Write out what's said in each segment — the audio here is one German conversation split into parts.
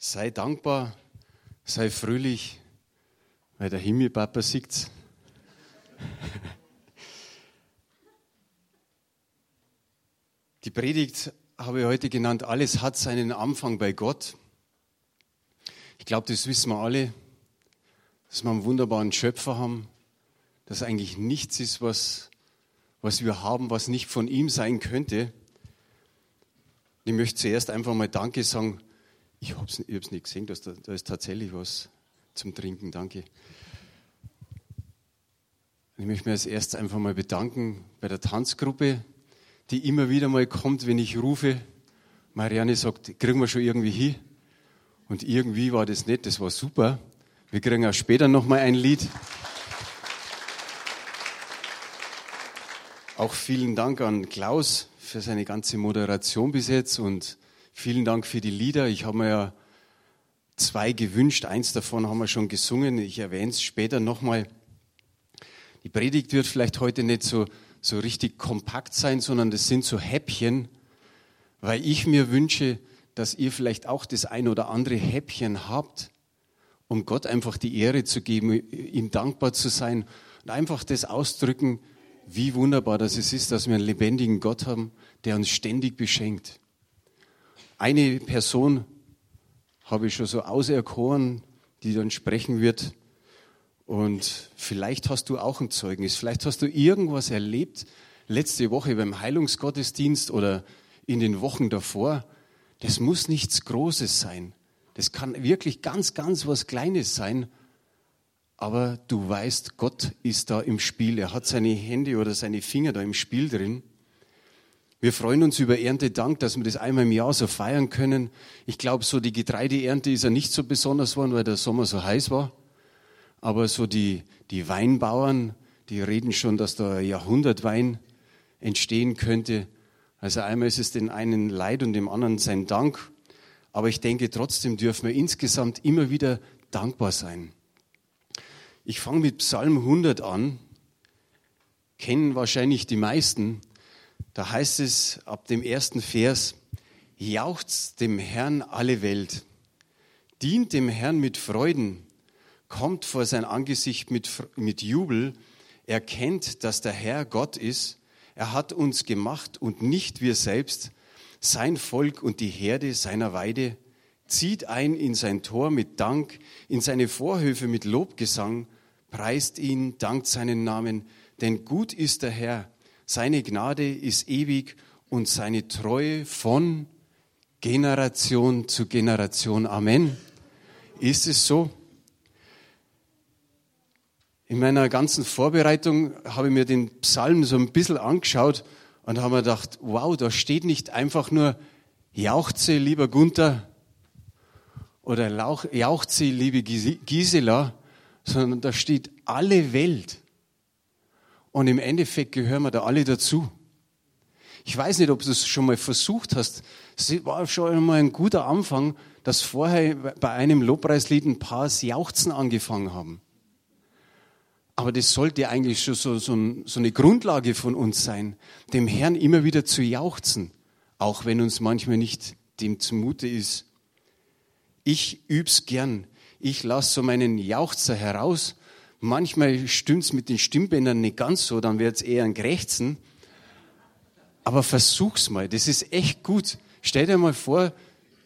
Sei dankbar, sei fröhlich, weil der Himmelpapa sieht's. Die Predigt habe ich heute genannt, alles hat seinen Anfang bei Gott. Ich glaube, das wissen wir alle, dass wir einen wunderbaren Schöpfer haben, dass eigentlich nichts ist, was, was wir haben, was nicht von ihm sein könnte. Ich möchte zuerst einfach mal Danke sagen. Ich habe es nicht gesehen, dass da, da ist tatsächlich was zum Trinken. Danke. Ich möchte mich als erstes einfach mal bedanken bei der Tanzgruppe, die immer wieder mal kommt, wenn ich rufe. Marianne sagt, kriegen wir schon irgendwie hin. Und irgendwie war das nicht, das war super. Wir kriegen auch später nochmal ein Lied. Auch vielen Dank an Klaus für seine ganze Moderation bis jetzt und vielen Dank für die Lieder. Ich habe mir ja zwei gewünscht. Eins davon haben wir schon gesungen. Ich erwähne es später nochmal. Die Predigt wird vielleicht heute nicht so so richtig kompakt sein, sondern das sind so Häppchen, weil ich mir wünsche, dass ihr vielleicht auch das ein oder andere Häppchen habt, um Gott einfach die Ehre zu geben, ihm dankbar zu sein und einfach das ausdrücken, wie wunderbar das ist, dass wir einen lebendigen Gott haben, der uns ständig beschenkt. Eine Person habe ich schon so auserkoren, die dann sprechen wird. Und vielleicht hast du auch ein Zeugnis, vielleicht hast du irgendwas erlebt letzte Woche beim Heilungsgottesdienst oder in den Wochen davor. Das muss nichts Großes sein. Das kann wirklich ganz, ganz was Kleines sein. Aber du weißt, Gott ist da im Spiel. Er hat seine Hände oder seine Finger da im Spiel drin. Wir freuen uns über Erntedank, dass wir das einmal im Jahr so feiern können. Ich glaube, so die Getreideernte ist ja nicht so besonders geworden, weil der Sommer so heiß war. Aber so die, die Weinbauern, die reden schon, dass da Jahrhundertwein entstehen könnte. Also einmal ist es den einen Leid und dem anderen sein Dank. Aber ich denke, trotzdem dürfen wir insgesamt immer wieder dankbar sein. Ich fange mit Psalm 100 an. Kennen wahrscheinlich die meisten. Da heißt es ab dem ersten Vers, jauchzt dem Herrn alle Welt, dient dem Herrn mit Freuden, kommt vor sein Angesicht mit, mit Jubel, erkennt, dass der Herr Gott ist, er hat uns gemacht und nicht wir selbst, sein Volk und die Herde seiner Weide, zieht ein in sein Tor mit Dank, in seine Vorhöfe mit Lobgesang, preist ihn, dankt seinen Namen, denn gut ist der Herr, seine Gnade ist ewig und seine Treue von Generation zu Generation. Amen. Ist es so? In meiner ganzen Vorbereitung habe ich mir den Psalm so ein bisschen angeschaut und habe mir gedacht, wow, da steht nicht einfach nur Jauchze, lieber Gunther oder Jauchze, liebe Gisela, sondern da steht alle Welt. Und im Endeffekt gehören wir da alle dazu. Ich weiß nicht, ob du es schon mal versucht hast. Es war schon mal ein guter Anfang, dass vorher bei einem Lobpreislied ein paar Jauchzen angefangen haben. Aber das sollte eigentlich schon so, so, so eine Grundlage von uns sein, dem Herrn immer wieder zu jauchzen, auch wenn uns manchmal nicht dem zumute ist. Ich üb's gern. Ich lasse so meinen Jauchzer heraus. Manchmal stimmt's mit den Stimmbändern nicht ganz so, dann wird's eher ein Krächzen. Aber versuch's mal, das ist echt gut. Stell dir mal vor,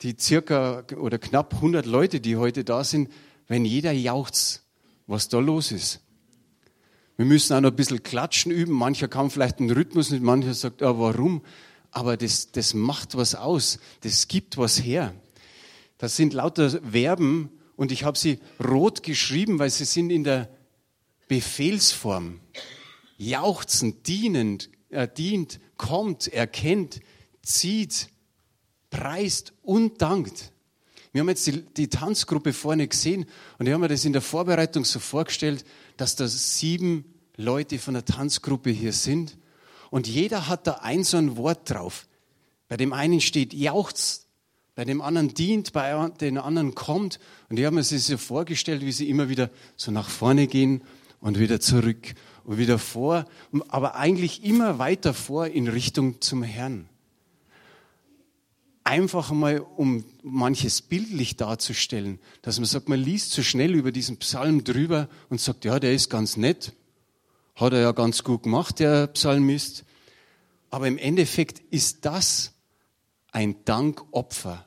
die circa oder knapp 100 Leute, die heute da sind, wenn jeder jauchzt, was da los ist. Wir müssen auch noch ein bisschen klatschen üben. Mancher kann vielleicht einen Rhythmus nicht, mancher sagt, ah, warum? Aber das, das macht was aus. Das gibt was her. Das sind lauter Verben und ich habe sie rot geschrieben, weil sie sind in der Befehlsform. Jauchzen, dienend, er dient, kommt, erkennt, zieht, preist und dankt. Wir haben jetzt die, die Tanzgruppe vorne gesehen und ich habe mir das in der Vorbereitung so vorgestellt, dass da sieben Leute von der Tanzgruppe hier sind und jeder hat da ein so ein Wort drauf. Bei dem einen steht jauchzt, bei dem anderen dient, bei den anderen kommt. Und die haben mir sich so vorgestellt, wie sie immer wieder so nach vorne gehen und wieder zurück und wieder vor, aber eigentlich immer weiter vor in Richtung zum Herrn. einfach mal, um manches bildlich darzustellen, dass man sagt, man liest so schnell über diesen Psalm drüber und sagt, ja, der ist ganz nett, hat er ja ganz gut gemacht, der Psalmist. Aber im Endeffekt ist das ein Dankopfer.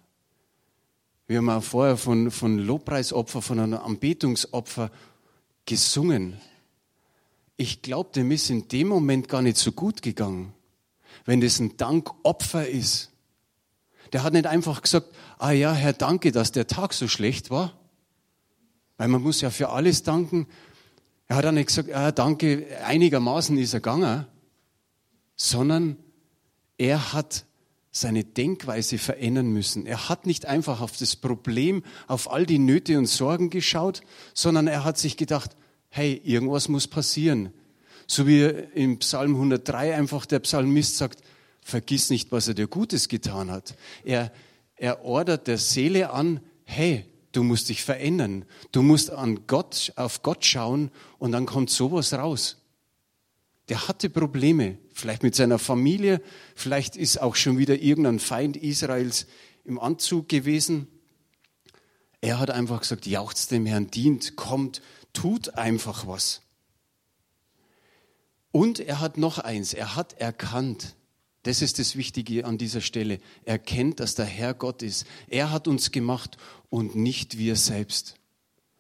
Wir haben auch vorher von, von Lobpreisopfer, von einem Anbetungsopfer gesungen. Ich glaube, dem ist in dem Moment gar nicht so gut gegangen, wenn das ein Dankopfer ist. Der hat nicht einfach gesagt, ah ja, Herr, danke, dass der Tag so schlecht war. Weil man muss ja für alles danken. Er hat auch nicht gesagt, ah, danke, einigermaßen ist er gegangen, sondern er hat seine Denkweise verändern müssen. Er hat nicht einfach auf das Problem, auf all die Nöte und Sorgen geschaut, sondern er hat sich gedacht, hey, irgendwas muss passieren. So wie im Psalm 103 einfach der Psalmist sagt, vergiss nicht, was er dir Gutes getan hat. Er, er ordert der Seele an, hey, du musst dich verändern. Du musst an Gott, auf Gott schauen und dann kommt sowas raus. Der hatte Probleme, vielleicht mit seiner Familie, vielleicht ist auch schon wieder irgendein Feind Israels im Anzug gewesen. Er hat einfach gesagt, jauchzt dem Herrn, dient, kommt, tut einfach was. Und er hat noch eins, er hat erkannt, das ist das Wichtige an dieser Stelle. Er kennt, dass der Herr Gott ist. Er hat uns gemacht und nicht wir selbst.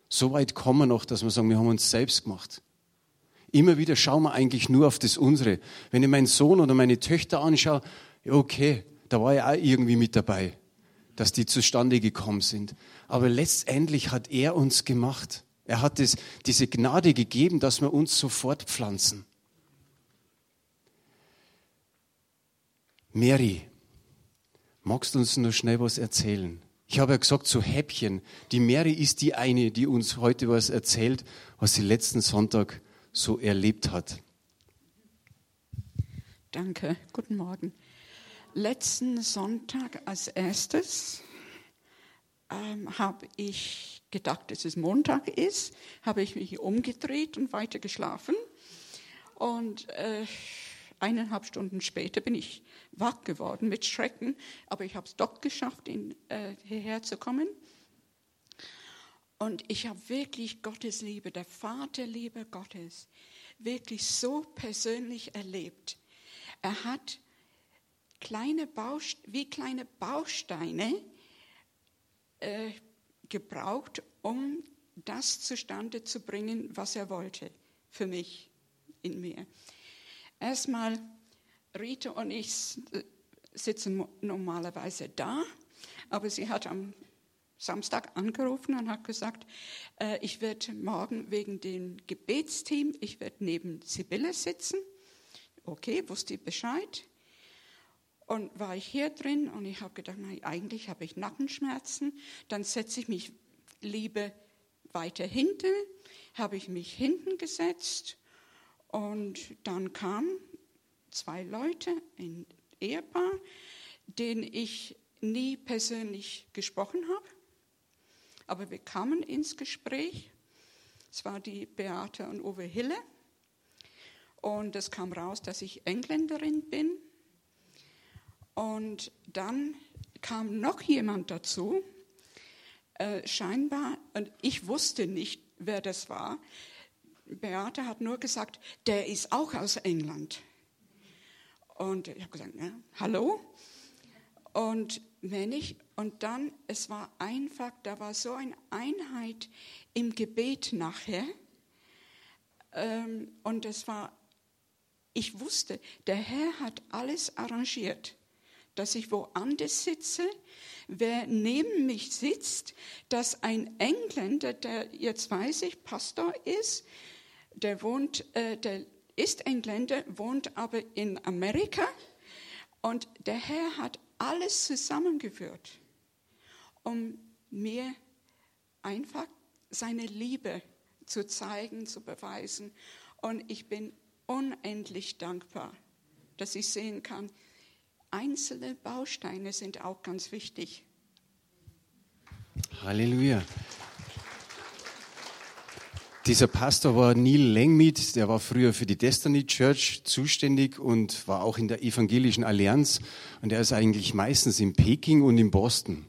So weit kommen wir noch, dass wir sagen, wir haben uns selbst gemacht. Immer wieder schauen wir eigentlich nur auf das Unsere. Wenn ich meinen Sohn oder meine Töchter anschaue, okay, da war ja auch irgendwie mit dabei, dass die zustande gekommen sind. Aber letztendlich hat er uns gemacht. Er hat es, diese Gnade gegeben, dass wir uns sofort pflanzen. Mary, magst du uns noch schnell was erzählen? Ich habe ja gesagt, so Häppchen. Die Mary ist die eine, die uns heute was erzählt, was sie letzten Sonntag so erlebt hat. Danke, guten Morgen. Letzten Sonntag als erstes ähm, habe ich gedacht, dass es Montag ist, habe ich mich umgedreht und weiter geschlafen. Und äh, eineinhalb Stunden später bin ich wach geworden mit Schrecken, aber ich habe es doch geschafft, in, äh, hierher zu kommen. Und ich habe wirklich Gottes Liebe, der Vaterliebe Gottes, wirklich so persönlich erlebt. Er hat kleine Baust wie kleine Bausteine äh, gebraucht, um das zustande zu bringen, was er wollte für mich, in mir. Erstmal, Rita und ich sitzen normalerweise da, aber sie hat am Samstag angerufen und hat gesagt, äh, ich werde morgen wegen dem Gebetsteam, ich werde neben Sibylle sitzen. Okay, wusste ich Bescheid. Und war ich hier drin und ich habe gedacht, nein, eigentlich habe ich Nackenschmerzen. Dann setze ich mich lieber weiter hinten, habe ich mich hinten gesetzt und dann kamen zwei Leute, ein Ehepaar, denen ich nie persönlich gesprochen habe. Aber wir kamen ins Gespräch. Es war die Beate und Uwe Hille. Und es kam raus, dass ich Engländerin bin. Und dann kam noch jemand dazu, äh, scheinbar, und ich wusste nicht, wer das war. Beate hat nur gesagt, der ist auch aus England. Und ich habe gesagt, ja, hallo? Und ich, und dann, es war einfach, da war so eine Einheit im Gebet nachher. Ähm, und es war, ich wusste, der Herr hat alles arrangiert, dass ich woanders sitze, wer neben mich sitzt, dass ein Engländer, der jetzt weiß ich, Pastor ist, der wohnt, äh, der ist Engländer, wohnt aber in Amerika. Und der Herr hat alles zusammengeführt, um mir einfach seine Liebe zu zeigen, zu beweisen. Und ich bin unendlich dankbar, dass ich sehen kann, einzelne Bausteine sind auch ganz wichtig. Halleluja. Dieser Pastor war Neil Langmead, der war früher für die Destiny Church zuständig und war auch in der Evangelischen Allianz. Und er ist eigentlich meistens in Peking und in Boston.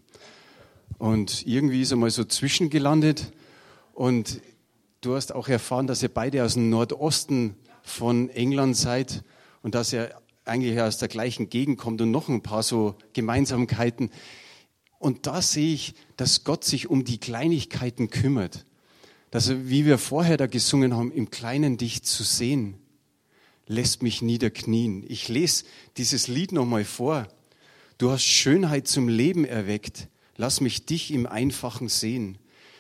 Und irgendwie ist er mal so zwischengelandet. Und du hast auch erfahren, dass ihr beide aus dem Nordosten von England seid und dass er eigentlich aus der gleichen Gegend kommt und noch ein paar so Gemeinsamkeiten. Und da sehe ich, dass Gott sich um die Kleinigkeiten kümmert. Dass wie wir vorher da gesungen haben, im Kleinen dich zu sehen, lässt mich niederknien. Ich lese dieses Lied nochmal vor. Du hast Schönheit zum Leben erweckt. Lass mich dich im Einfachen sehen.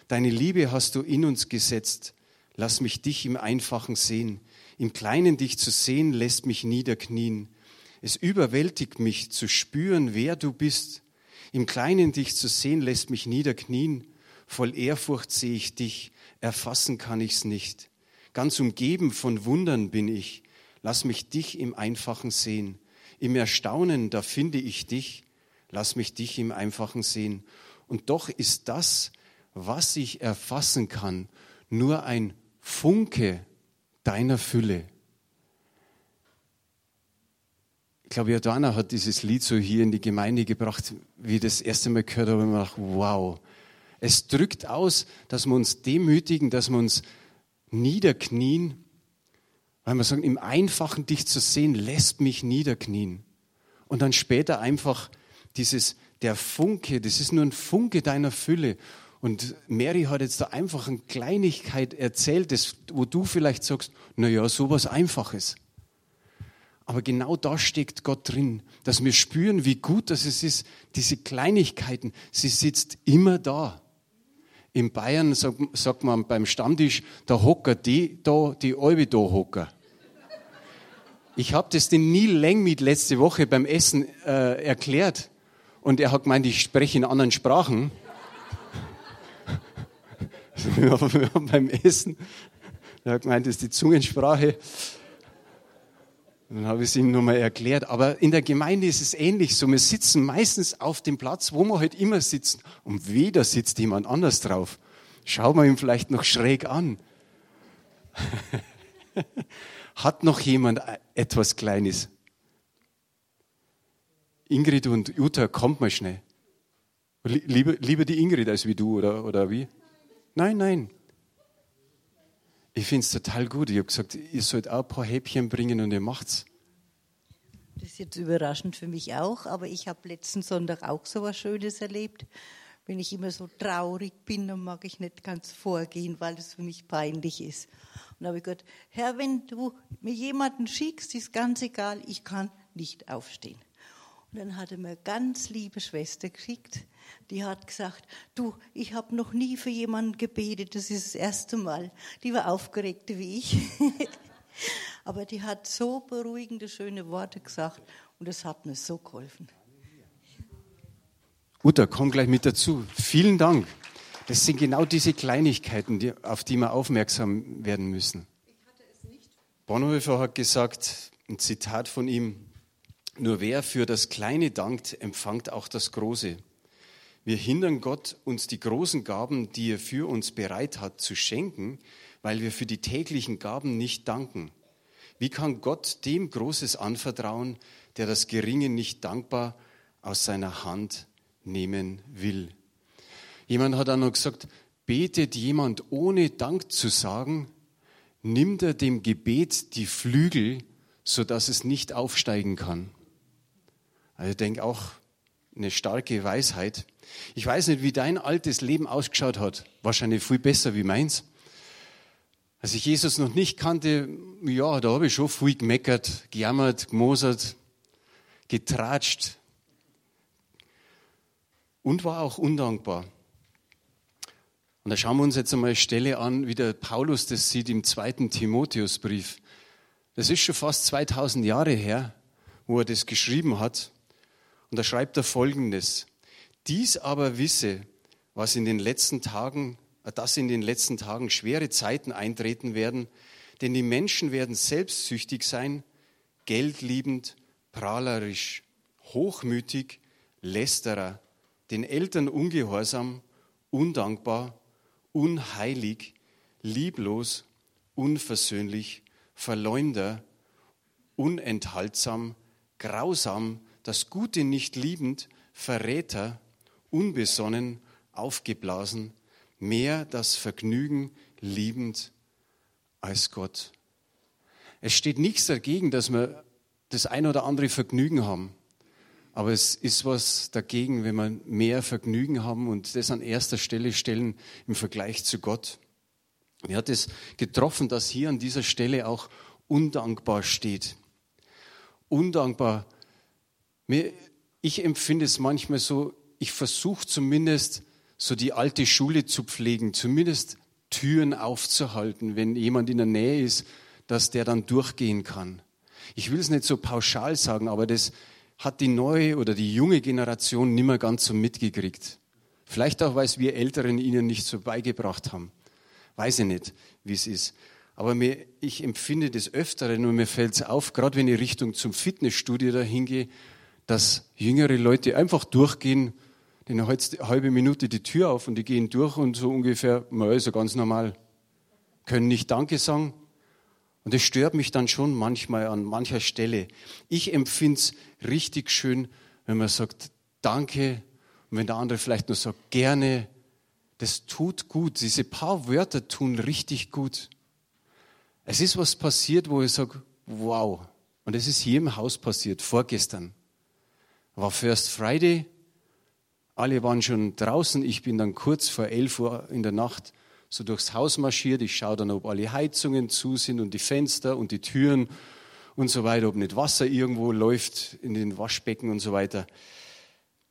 Deine Liebe hast du in uns gesetzt. Lass mich dich im Einfachen sehen. Im Kleinen dich zu sehen, lässt mich niederknien. Es überwältigt mich zu spüren, wer du bist. Im Kleinen dich zu sehen, lässt mich niederknien. Voll Ehrfurcht sehe ich dich, erfassen kann ich's nicht. Ganz umgeben von Wundern bin ich. Lass mich dich im Einfachen sehen. Im Erstaunen, da finde ich dich. Lass mich dich im Einfachen sehen. Und doch ist das, was ich erfassen kann, nur ein Funke deiner Fülle. Ich glaube, Jordana hat dieses Lied so hier in die Gemeinde gebracht, wie ich das erste Mal gehört habe, und ich dachte, wow. Es drückt aus, dass wir uns demütigen, dass wir uns niederknien, weil wir sagen, im Einfachen dich zu sehen, lässt mich niederknien. Und dann später einfach dieses, der Funke, das ist nur ein Funke deiner Fülle. Und Mary hat jetzt da einfach eine Kleinigkeit erzählt, das, wo du vielleicht sagst, na ja, sowas Einfaches. Aber genau da steckt Gott drin, dass wir spüren, wie gut das ist, diese Kleinigkeiten, sie sitzt immer da. In Bayern sagt, sagt man beim Stammtisch, da hocker die da, die Albe da hocker. Ich habe das den Neil Langmead letzte Woche beim Essen äh, erklärt und er hat gemeint, ich spreche in anderen Sprachen. beim Essen, er hat gemeint, das ist die Zungensprache. Dann habe ich es ihm nochmal erklärt. Aber in der Gemeinde ist es ähnlich so. Wir sitzen meistens auf dem Platz, wo wir halt immer sitzen. Und weder sitzt jemand anders drauf. Schauen wir ihn vielleicht noch schräg an. Hat noch jemand etwas Kleines? Ingrid und Jutta, kommt mal schnell. Lieber, lieber die Ingrid als wie du, oder, oder wie? Nein, nein. Ich finde es total gut. Ich habe gesagt, ihr sollt auch ein paar Häppchen bringen und ihr macht's. Das ist jetzt überraschend für mich auch, aber ich habe letzten Sonntag auch so was Schönes erlebt. Wenn ich immer so traurig bin, dann mag ich nicht ganz vorgehen, weil es für mich peinlich ist. Und da habe ich gesagt, Herr, wenn du mir jemanden schickst, ist ganz egal, ich kann nicht aufstehen. Und dann hat er mir eine ganz liebe Schwester geschickt, die hat gesagt, du, ich habe noch nie für jemanden gebetet, das ist das erste Mal. Die war aufgeregter wie ich. Aber die hat so beruhigende, schöne Worte gesagt und das hat mir so geholfen. Uta, komm gleich mit dazu. Vielen Dank. Das sind genau diese Kleinigkeiten, die, auf die wir aufmerksam werden müssen. Bonhoeffer hat gesagt, ein Zitat von ihm, nur wer für das Kleine dankt, empfangt auch das Große. Wir hindern Gott, uns die großen Gaben, die er für uns bereit hat, zu schenken, weil wir für die täglichen Gaben nicht danken. Wie kann Gott dem Großes anvertrauen, der das Geringe nicht dankbar aus seiner Hand nehmen will? Jemand hat auch noch gesagt, betet jemand ohne Dank zu sagen, nimmt er dem Gebet die Flügel, sodass es nicht aufsteigen kann. Also ich denke auch eine starke Weisheit. Ich weiß nicht, wie dein altes Leben ausgeschaut hat. Wahrscheinlich viel besser wie meins. Als ich Jesus noch nicht kannte, ja, da habe ich schon viel gemeckert, gejammert, gemosert, getratscht und war auch undankbar. Und da schauen wir uns jetzt einmal eine Stelle an, wie der Paulus das sieht im zweiten Timotheusbrief. Das ist schon fast 2000 Jahre her, wo er das geschrieben hat. Und da schreibt er Folgendes. Dies aber wisse, was in den letzten Tagen dass in den letzten Tagen schwere Zeiten eintreten werden, denn die Menschen werden selbstsüchtig sein, geldliebend, prahlerisch, hochmütig, lästerer, den Eltern ungehorsam, undankbar, unheilig, lieblos, unversöhnlich, Verleumder, unenthaltsam, grausam, das Gute nicht liebend, Verräter, unbesonnen, aufgeblasen, mehr das Vergnügen liebend als Gott. Es steht nichts dagegen, dass wir das ein oder andere Vergnügen haben. Aber es ist was dagegen, wenn wir mehr Vergnügen haben und das an erster Stelle stellen im Vergleich zu Gott. Mir hat es getroffen, dass hier an dieser Stelle auch undankbar steht. Undankbar. Ich empfinde es manchmal so, ich versuche zumindest so die alte Schule zu pflegen, zumindest Türen aufzuhalten, wenn jemand in der Nähe ist, dass der dann durchgehen kann. Ich will es nicht so pauschal sagen, aber das hat die neue oder die junge Generation nicht mehr ganz so mitgekriegt. Vielleicht auch, weil es wir Älteren ihnen nicht so beigebracht haben. Weiß ich nicht, wie es ist. Aber mir, ich empfinde das Öfteren und mir fällt es auf, gerade wenn ich Richtung zum Fitnessstudio dahin gehe, dass jüngere Leute einfach durchgehen, denen halt eine halbe Minute die Tür auf und die gehen durch und so ungefähr, na, so ganz normal. Können nicht Danke sagen. Und das stört mich dann schon manchmal an mancher Stelle. Ich empfinde es richtig schön, wenn man sagt Danke und wenn der andere vielleicht nur sagt gerne. Das tut gut. Diese paar Wörter tun richtig gut. Es ist was passiert, wo ich sage, wow. Und es ist hier im Haus passiert, vorgestern. War First Friday, alle waren schon draußen. Ich bin dann kurz vor 11 Uhr in der Nacht so durchs Haus marschiert. Ich schaue dann, ob alle Heizungen zu sind und die Fenster und die Türen und so weiter, ob nicht Wasser irgendwo läuft in den Waschbecken und so weiter.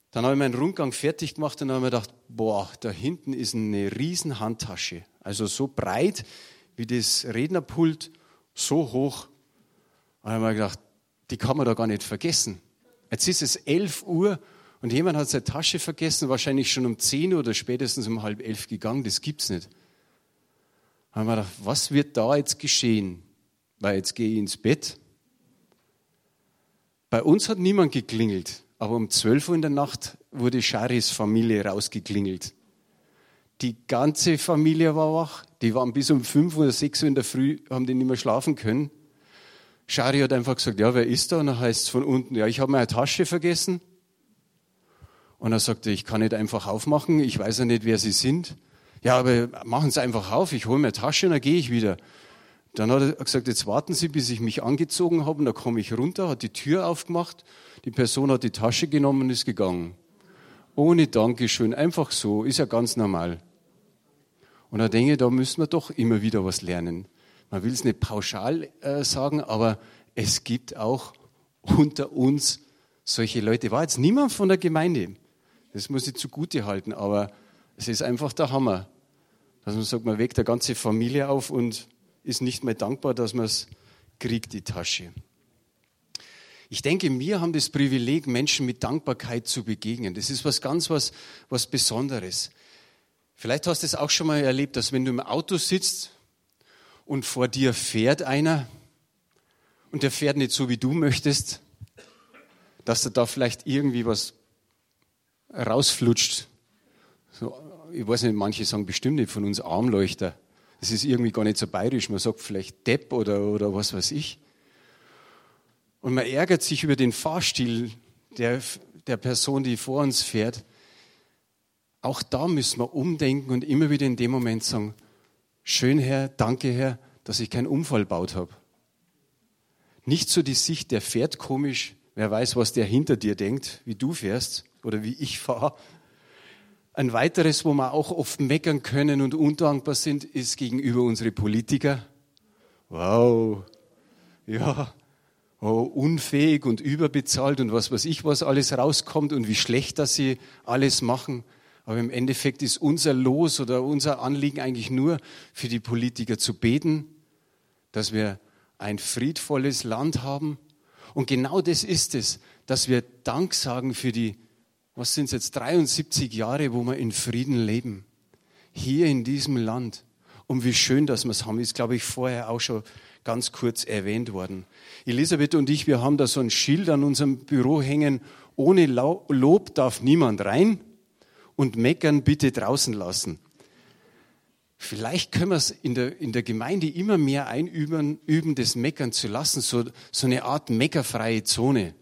Dann habe ich meinen Rundgang fertig gemacht und habe mir gedacht, boah, da hinten ist eine riesen Handtasche. Also so breit wie das Rednerpult, so hoch. Und habe mir gedacht, die kann man da gar nicht vergessen. Jetzt ist es 11 Uhr und jemand hat seine Tasche vergessen, wahrscheinlich schon um 10 Uhr oder spätestens um halb elf gegangen. Das gibt's nicht. Da haben wir gedacht, was wird da jetzt geschehen? Weil jetzt gehe ich ins Bett. Bei uns hat niemand geklingelt, aber um 12 Uhr in der Nacht wurde Charis Familie rausgeklingelt. Die ganze Familie war wach. Die waren bis um 5 oder 6 Uhr in der Früh, haben die nicht mehr schlafen können. Shari hat einfach gesagt, ja, wer ist da? Und dann heißt es von unten, ja, ich habe meine Tasche vergessen. Und er sagte, ich kann nicht einfach aufmachen, ich weiß ja nicht, wer Sie sind. Ja, aber machen Sie einfach auf, ich hole mir Tasche und dann gehe ich wieder. Dann hat er gesagt, jetzt warten Sie, bis ich mich angezogen habe und dann komme ich runter, hat die Tür aufgemacht, die Person hat die Tasche genommen und ist gegangen. Ohne Dankeschön, einfach so, ist ja ganz normal. Und da denke da müssen wir doch immer wieder was lernen. Man will es nicht pauschal äh, sagen, aber es gibt auch unter uns solche Leute. War jetzt niemand von der Gemeinde. Das muss ich zugute halten, aber es ist einfach der Hammer. Dass man sagt, man weckt der ganze Familie auf und ist nicht mehr dankbar, dass man es kriegt, die Tasche. Ich denke, wir haben das Privileg, Menschen mit Dankbarkeit zu begegnen. Das ist was ganz was, was Besonderes. Vielleicht hast du es auch schon mal erlebt, dass wenn du im Auto sitzt und vor dir fährt einer und der fährt nicht so, wie du möchtest, dass da, da vielleicht irgendwie was rausflutscht. So, ich weiß nicht, manche sagen bestimmt nicht von uns Armleuchter. Das ist irgendwie gar nicht so bayerisch. Man sagt vielleicht Depp oder, oder was weiß ich. Und man ärgert sich über den Fahrstil der, der Person, die vor uns fährt. Auch da müssen wir umdenken und immer wieder in dem Moment sagen, schön Herr, danke Herr, dass ich keinen Unfall baut habe. Nicht so die Sicht, der fährt komisch, wer weiß, was der hinter dir denkt, wie du fährst, oder wie ich fahre. Ein weiteres, wo wir auch oft meckern können und undankbar sind, ist gegenüber unsere Politiker. Wow, ja, oh, unfähig und überbezahlt und was weiß ich, was alles rauskommt und wie schlecht, dass sie alles machen. Aber im Endeffekt ist unser Los oder unser Anliegen eigentlich nur für die Politiker zu beten, dass wir ein friedvolles Land haben. Und genau das ist es, dass wir Dank sagen für die was sind es jetzt, 73 Jahre, wo wir in Frieden leben. Hier in diesem Land. Und wie schön, dass wir es haben, ist, glaube ich, vorher auch schon ganz kurz erwähnt worden. Elisabeth und ich, wir haben da so ein Schild an unserem Büro hängen, ohne Lob darf niemand rein und meckern bitte draußen lassen. vielleicht können wir es in der, in der Gemeinde immer mehr einüben, üben, das Meckern zu lassen, so, so eine Art meckerfreie Zone.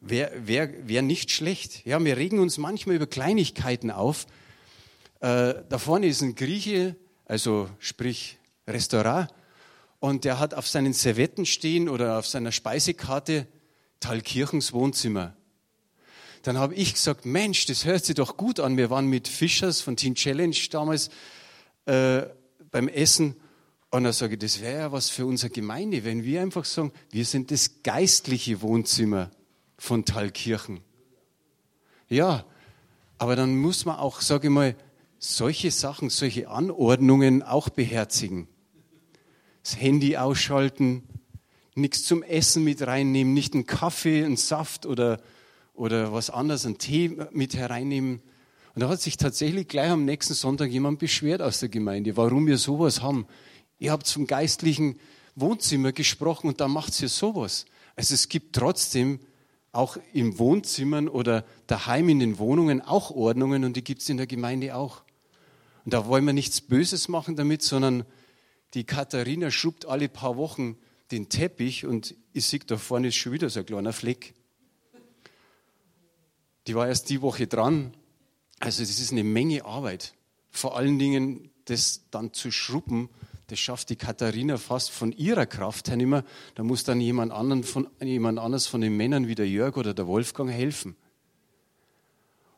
Wäre wär, wär nicht schlecht. Ja, wir regen uns manchmal über Kleinigkeiten auf. Äh, da vorne ist ein Grieche, also sprich Restaurant, und der hat auf seinen Servetten stehen oder auf seiner Speisekarte Thalkirchens Wohnzimmer. Dann habe ich gesagt, Mensch, das hört sich doch gut an. Wir waren mit Fischers von Teen Challenge damals äh, beim Essen. Und dann sage ich, das wäre ja was für unsere Gemeinde, wenn wir einfach sagen, wir sind das geistliche Wohnzimmer von Thalkirchen. Ja, aber dann muss man auch, sage ich mal, solche Sachen, solche Anordnungen auch beherzigen. Das Handy ausschalten, nichts zum Essen mit reinnehmen, nicht einen Kaffee, einen Saft oder, oder was anderes, einen Tee mit hereinnehmen. Und da hat sich tatsächlich gleich am nächsten Sonntag jemand beschwert aus der Gemeinde, warum wir sowas haben. Ihr habt vom geistlichen Wohnzimmer gesprochen und da macht ihr sowas. Also es gibt trotzdem auch in Wohnzimmern oder daheim in den Wohnungen auch Ordnungen und die gibt es in der Gemeinde auch. Und da wollen wir nichts Böses machen damit, sondern die Katharina schrubbt alle paar Wochen den Teppich und ich sehe, da vorne ist schon wieder so ein kleiner Fleck. Die war erst die Woche dran. Also das ist eine Menge Arbeit. Vor allen Dingen das dann zu schrubben, das schafft die Katharina fast von ihrer Kraft her nicht mehr. Da muss dann jemand, anderen von, jemand anders von den Männern wie der Jörg oder der Wolfgang helfen.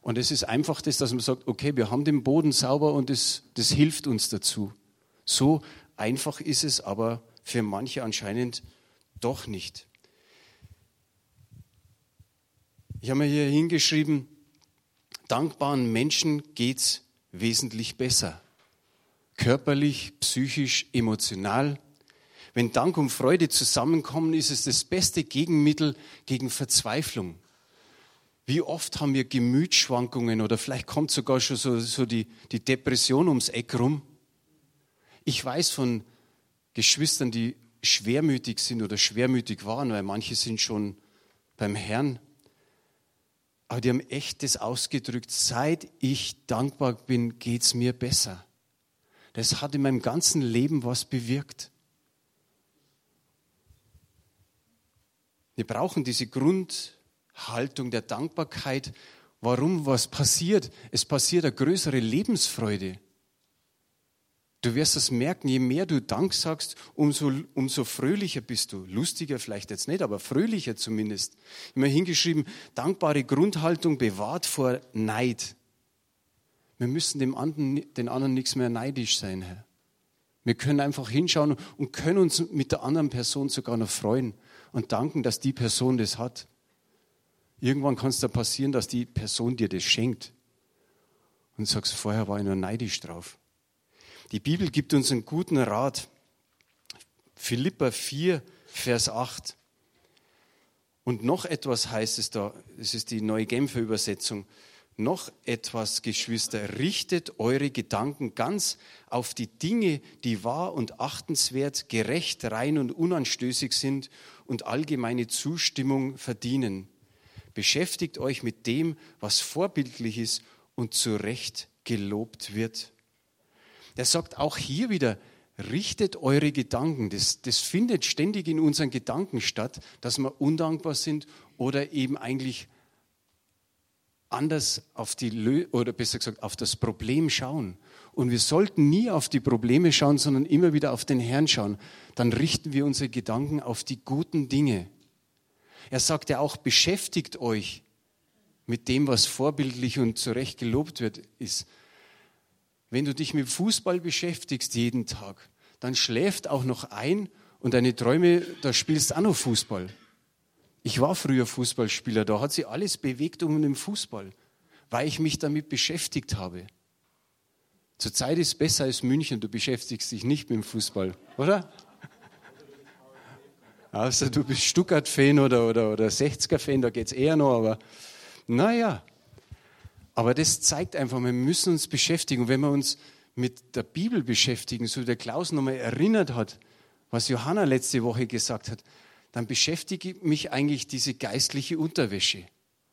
Und es ist einfach das, dass man sagt, okay, wir haben den Boden sauber und das, das hilft uns dazu. So einfach ist es aber für manche anscheinend doch nicht. Ich habe mir hier hingeschrieben, dankbaren Menschen geht es wesentlich besser. Körperlich, psychisch, emotional. Wenn Dank und Freude zusammenkommen, ist es das beste Gegenmittel gegen Verzweiflung. Wie oft haben wir Gemütsschwankungen oder vielleicht kommt sogar schon so, so die, die Depression ums Eck rum. Ich weiß von Geschwistern, die schwermütig sind oder schwermütig waren, weil manche sind schon beim Herrn. Aber die haben echt das ausgedrückt, seit ich dankbar bin, geht es mir besser. Das hat in meinem ganzen Leben was bewirkt. Wir brauchen diese Grundhaltung der Dankbarkeit. Warum was passiert? Es passiert eine größere Lebensfreude. Du wirst es merken, je mehr du Dank sagst, umso, umso fröhlicher bist du. Lustiger vielleicht jetzt nicht, aber fröhlicher zumindest. Immer hingeschrieben, dankbare Grundhaltung bewahrt vor Neid. Wir müssen dem anderen, den anderen nichts mehr neidisch sein, Herr. Wir können einfach hinschauen und können uns mit der anderen Person sogar noch freuen und danken, dass die Person das hat. Irgendwann kann es da passieren, dass die Person dir das schenkt. Und sagst, vorher war ich nur neidisch drauf. Die Bibel gibt uns einen guten Rat. Philippa 4, Vers 8. Und noch etwas heißt es da, das ist die neue Genfer Übersetzung. Noch etwas, Geschwister, richtet eure Gedanken ganz auf die Dinge, die wahr und achtenswert, gerecht, rein und unanstößig sind und allgemeine Zustimmung verdienen. Beschäftigt euch mit dem, was vorbildlich ist und zu Recht gelobt wird der sagt auch hier wieder, richtet eure Gedanken. Das, das findet ständig in unseren Gedanken statt, dass wir undankbar sind oder eben eigentlich anders auf die oder besser gesagt auf das Problem schauen. Und wir sollten nie auf die Probleme schauen, sondern immer wieder auf den Herrn schauen. Dann richten wir unsere Gedanken auf die guten Dinge. Er sagt ja auch, beschäftigt euch mit dem, was vorbildlich und zurecht gelobt wird, ist. Wenn du dich mit Fußball beschäftigst jeden Tag, dann schläft auch noch ein und deine Träume, da spielst du auch noch Fußball. Ich war früher Fußballspieler, da hat sich alles bewegt um den Fußball, weil ich mich damit beschäftigt habe. Zurzeit ist es besser als München, du beschäftigst dich nicht mit dem Fußball, oder? Außer du bist Stuttgart-Fan oder, oder, oder 60er-Fan, da geht es eher noch, aber naja. Aber das zeigt einfach, wir müssen uns beschäftigen. Und wenn wir uns mit der Bibel beschäftigen, so wie der Klaus nochmal erinnert hat, was Johanna letzte Woche gesagt hat, dann beschäftige mich eigentlich diese geistliche Unterwäsche.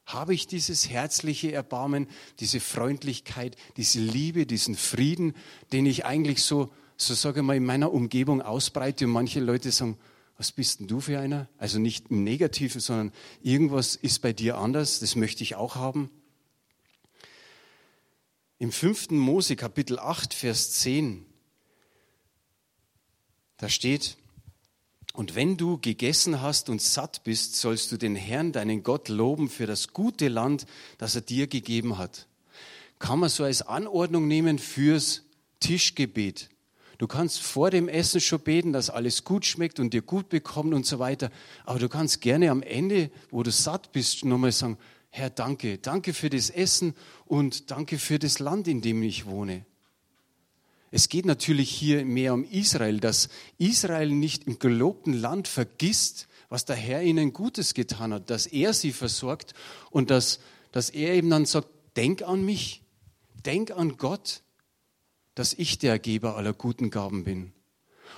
Habe ich dieses herzliche Erbarmen, diese Freundlichkeit, diese Liebe, diesen Frieden, den ich eigentlich so, so sage ich mal, in meiner Umgebung ausbreite und manche Leute sagen, was bist denn du für einer? Also nicht im Negativen, sondern irgendwas ist bei dir anders, das möchte ich auch haben. Im 5. Mose Kapitel 8, Vers 10, da steht, und wenn du gegessen hast und satt bist, sollst du den Herrn, deinen Gott, loben für das gute Land, das er dir gegeben hat. Kann man so als Anordnung nehmen fürs Tischgebet. Du kannst vor dem Essen schon beten, dass alles gut schmeckt und dir gut bekommt und so weiter. Aber du kannst gerne am Ende, wo du satt bist, nochmal sagen, Herr, danke, danke für das Essen und danke für das Land, in dem ich wohne. Es geht natürlich hier mehr um Israel, dass Israel nicht im gelobten Land vergisst, was der Herr ihnen Gutes getan hat, dass er sie versorgt und dass, dass er eben dann sagt, denk an mich, denk an Gott, dass ich der Geber aller guten Gaben bin.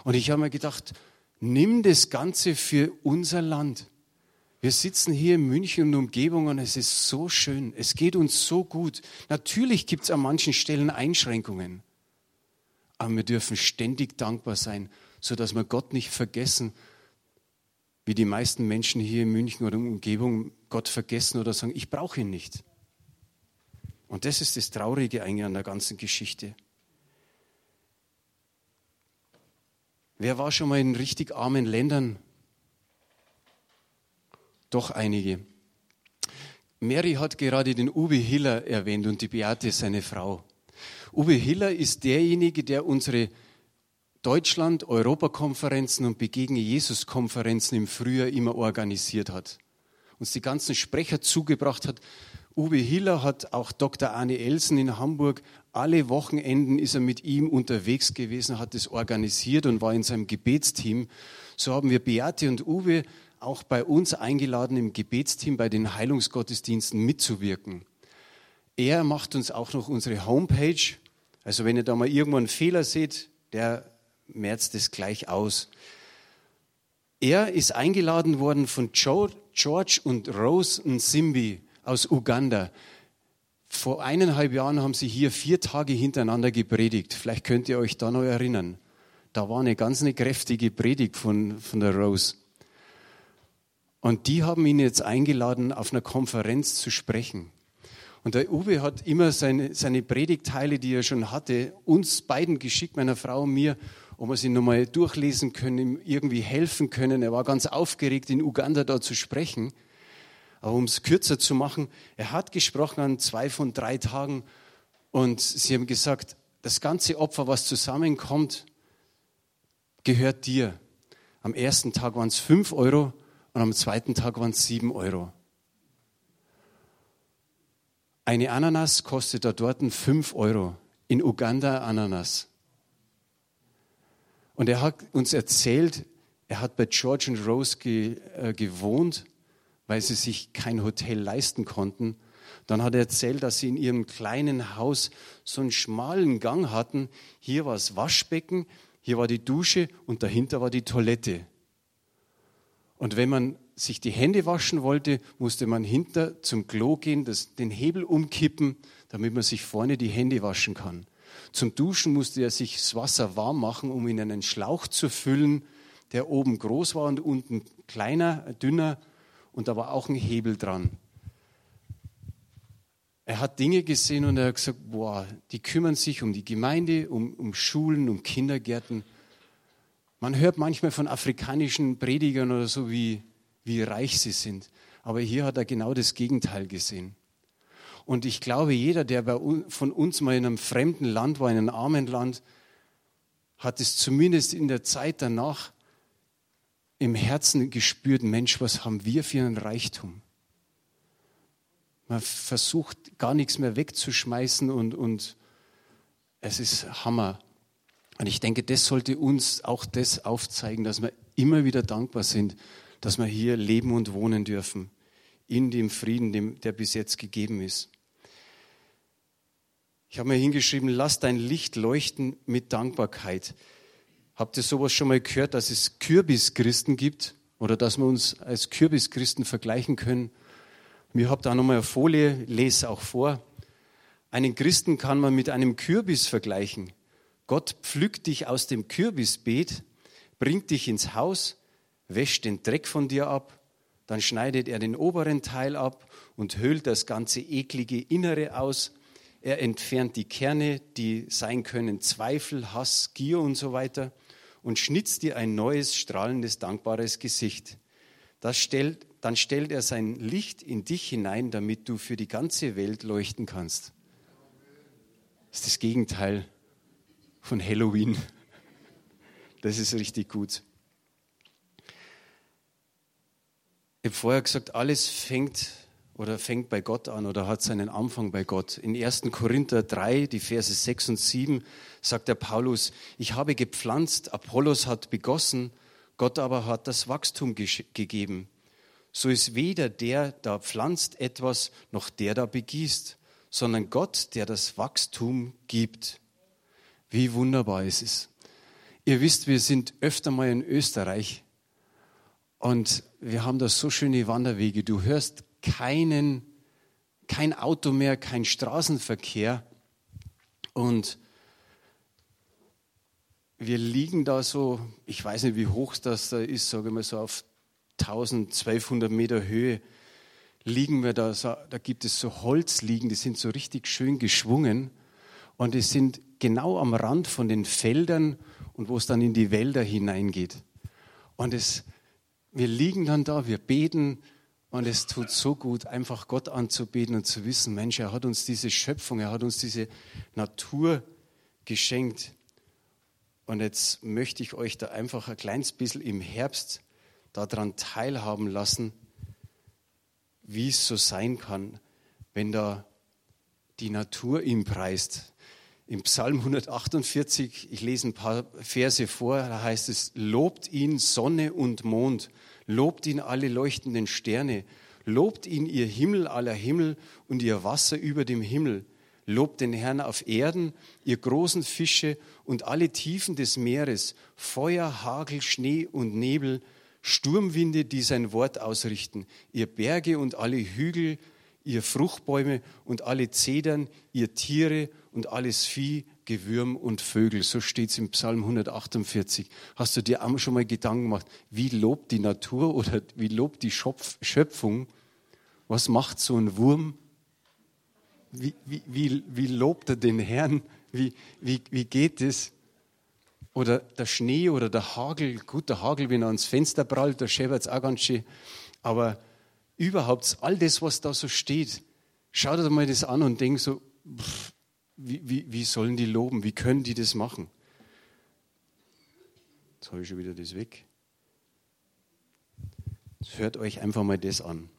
Und ich habe mir gedacht, nimm das Ganze für unser Land. Wir sitzen hier in München und Umgebung und es ist so schön. Es geht uns so gut. Natürlich gibt es an manchen Stellen Einschränkungen. Aber wir dürfen ständig dankbar sein, sodass wir Gott nicht vergessen, wie die meisten Menschen hier in München oder in Umgebung Gott vergessen oder sagen, ich brauche ihn nicht. Und das ist das Traurige eigentlich an der ganzen Geschichte. Wer war schon mal in richtig armen Ländern, doch einige. Mary hat gerade den Uwe Hiller erwähnt und die Beate, seine Frau. Uwe Hiller ist derjenige, der unsere Deutschland, Europakonferenzen und Begegne Jesus-Konferenzen im Frühjahr immer organisiert hat. Uns die ganzen Sprecher zugebracht hat. Uwe Hiller hat auch Dr. Arne Elsen in Hamburg, alle Wochenenden ist er mit ihm unterwegs gewesen, hat es organisiert und war in seinem Gebetsteam. So haben wir Beate und Uwe auch bei uns eingeladen, im Gebetsteam bei den Heilungsgottesdiensten mitzuwirken. Er macht uns auch noch unsere Homepage. Also wenn ihr da mal irgendwo einen Fehler seht, der merzt es gleich aus. Er ist eingeladen worden von George und Rose Nsimbi aus Uganda. Vor eineinhalb Jahren haben sie hier vier Tage hintereinander gepredigt. Vielleicht könnt ihr euch da noch erinnern. Da war eine ganz eine kräftige Predigt von, von der Rose. Und die haben ihn jetzt eingeladen, auf einer Konferenz zu sprechen. Und der Uwe hat immer seine, seine Predigteile, die er schon hatte, uns beiden geschickt, meiner Frau und mir, ob wir sie nochmal durchlesen können, ihm irgendwie helfen können. Er war ganz aufgeregt, in Uganda da zu sprechen. Aber um es kürzer zu machen, er hat gesprochen an zwei von drei Tagen und sie haben gesagt, das ganze Opfer, was zusammenkommt, gehört dir. Am ersten Tag waren es fünf Euro, und am zweiten Tag waren es sieben Euro. Eine Ananas kostet da dort fünf Euro. In Uganda Ananas. Und er hat uns erzählt, er hat bei George und Rose ge, äh, gewohnt, weil sie sich kein Hotel leisten konnten. Dann hat er erzählt, dass sie in ihrem kleinen Haus so einen schmalen Gang hatten. Hier war das Waschbecken, hier war die Dusche und dahinter war die Toilette. Und wenn man sich die Hände waschen wollte, musste man hinter zum Klo gehen, das, den Hebel umkippen, damit man sich vorne die Hände waschen kann. Zum Duschen musste er sich das Wasser warm machen, um in einen Schlauch zu füllen, der oben groß war und unten kleiner, dünner und da war auch ein Hebel dran. Er hat Dinge gesehen und er hat gesagt, boah, die kümmern sich um die Gemeinde, um, um Schulen, um Kindergärten. Man hört manchmal von afrikanischen Predigern oder so, wie, wie reich sie sind. Aber hier hat er genau das Gegenteil gesehen. Und ich glaube, jeder, der von uns mal in einem fremden Land war, in einem armen Land, hat es zumindest in der Zeit danach im Herzen gespürt, Mensch, was haben wir für einen Reichtum? Man versucht gar nichts mehr wegzuschmeißen und, und es ist Hammer. Und ich denke, das sollte uns auch das aufzeigen, dass wir immer wieder dankbar sind, dass wir hier leben und wohnen dürfen, in dem Frieden, der bis jetzt gegeben ist. Ich habe mir hingeschrieben, lass dein Licht leuchten mit Dankbarkeit. Habt ihr sowas schon mal gehört, dass es Kürbischristen gibt oder dass wir uns als Kürbischristen vergleichen können? Mir habt da nochmal eine Folie, lese auch vor. Einen Christen kann man mit einem Kürbis vergleichen. Gott pflückt dich aus dem Kürbisbeet, bringt dich ins Haus, wäscht den Dreck von dir ab, dann schneidet er den oberen Teil ab und höhlt das ganze eklige Innere aus. Er entfernt die Kerne, die sein können Zweifel, Hass, Gier und so weiter und schnitzt dir ein neues, strahlendes, dankbares Gesicht. Stellt, dann stellt er sein Licht in dich hinein, damit du für die ganze Welt leuchten kannst. Das ist das Gegenteil von Halloween. Das ist richtig gut. Ich habe vorher gesagt, alles fängt oder fängt bei Gott an oder hat seinen Anfang bei Gott. In 1. Korinther 3, die Verse 6 und 7 sagt der Paulus, ich habe gepflanzt, Apollos hat begossen, Gott aber hat das Wachstum gegeben. So ist weder der, der pflanzt etwas, noch der, der begießt, sondern Gott, der das Wachstum gibt. Wie wunderbar es ist. Ihr wisst, wir sind öfter mal in Österreich und wir haben da so schöne Wanderwege. Du hörst keinen, kein Auto mehr, kein Straßenverkehr. Und wir liegen da so, ich weiß nicht, wie hoch das da ist, sage ich mal so auf 1200 Meter Höhe, liegen wir da, da gibt es so Holzliegen, die sind so richtig schön geschwungen und die sind genau am Rand von den Feldern und wo es dann in die Wälder hineingeht. Und es, wir liegen dann da, wir beten und es tut so gut, einfach Gott anzubeten und zu wissen, Mensch, er hat uns diese Schöpfung, er hat uns diese Natur geschenkt. Und jetzt möchte ich euch da einfach ein kleines bisschen im Herbst daran teilhaben lassen, wie es so sein kann, wenn da die Natur ihm preist. Im Psalm 148, ich lese ein paar Verse vor, da heißt es, lobt ihn Sonne und Mond, lobt ihn alle leuchtenden Sterne, lobt ihn ihr Himmel aller Himmel und ihr Wasser über dem Himmel, lobt den Herrn auf Erden, ihr großen Fische und alle Tiefen des Meeres, Feuer, Hagel, Schnee und Nebel, Sturmwinde, die sein Wort ausrichten, ihr Berge und alle Hügel, ihr Fruchtbäume und alle Zedern, ihr Tiere und alles Vieh, Gewürm und Vögel. So steht es im Psalm 148. Hast du dir auch schon mal Gedanken gemacht, wie lobt die Natur oder wie lobt die Schöpfung? Was macht so ein Wurm? Wie, wie, wie, wie lobt er den Herrn? Wie, wie, wie geht es? Oder der Schnee oder der Hagel. Gut, der Hagel, wenn er ans Fenster prallt, da schäbert es auch ganz schön. Aber überhaupt all das, was da so steht, schaut euch mal das an und denkt so, pff, wie, wie, wie sollen die loben? Wie können die das machen? Jetzt habe ich schon wieder das weg. Jetzt hört euch einfach mal das an.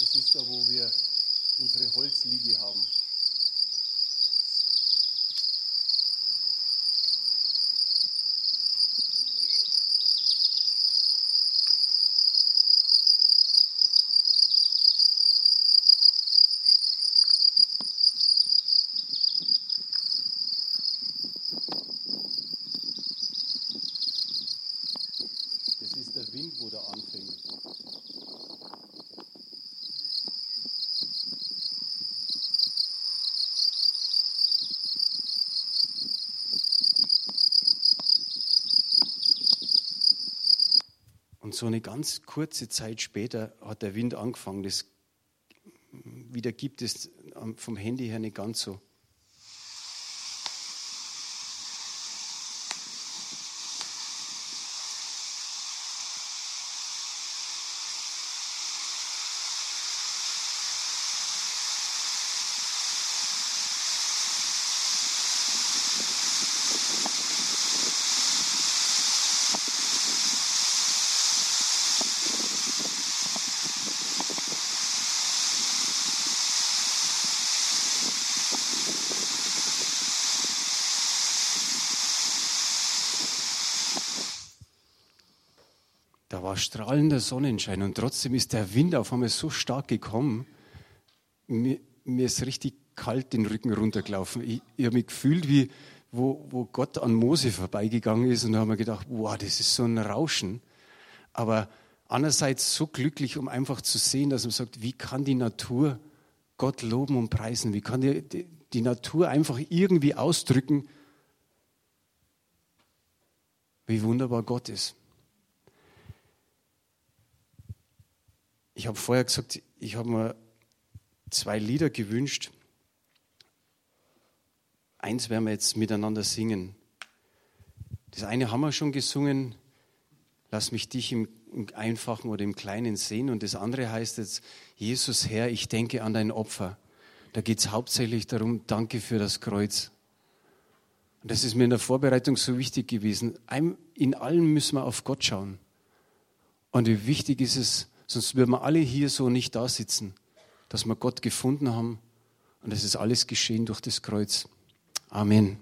Das ist da, wo wir unsere Holzliege haben. So eine ganz kurze Zeit später hat der Wind angefangen. Das wieder gibt es vom Handy her nicht ganz so. war strahlender Sonnenschein und trotzdem ist der Wind auf einmal so stark gekommen, mir, mir ist richtig kalt den Rücken runtergelaufen. Ich, ich habe mich gefühlt, wie wo, wo Gott an Mose vorbeigegangen ist und da haben wir gedacht, wow, das ist so ein Rauschen. aber andererseits so glücklich, um einfach zu sehen, dass man sagt, wie kann die Natur Gott loben und preisen? Wie kann die, die, die Natur einfach irgendwie ausdrücken, wie wunderbar Gott ist? Ich habe vorher gesagt, ich habe mir zwei Lieder gewünscht. Eins werden wir jetzt miteinander singen. Das eine haben wir schon gesungen, lass mich dich im Einfachen oder im Kleinen sehen. Und das andere heißt jetzt, Jesus Herr, ich denke an dein Opfer. Da geht es hauptsächlich darum, danke für das Kreuz. Und das ist mir in der Vorbereitung so wichtig gewesen. In allem müssen wir auf Gott schauen. Und wie wichtig ist es, sonst würden wir alle hier so nicht da sitzen, dass wir Gott gefunden haben. Und das ist alles geschehen durch das Kreuz. Amen.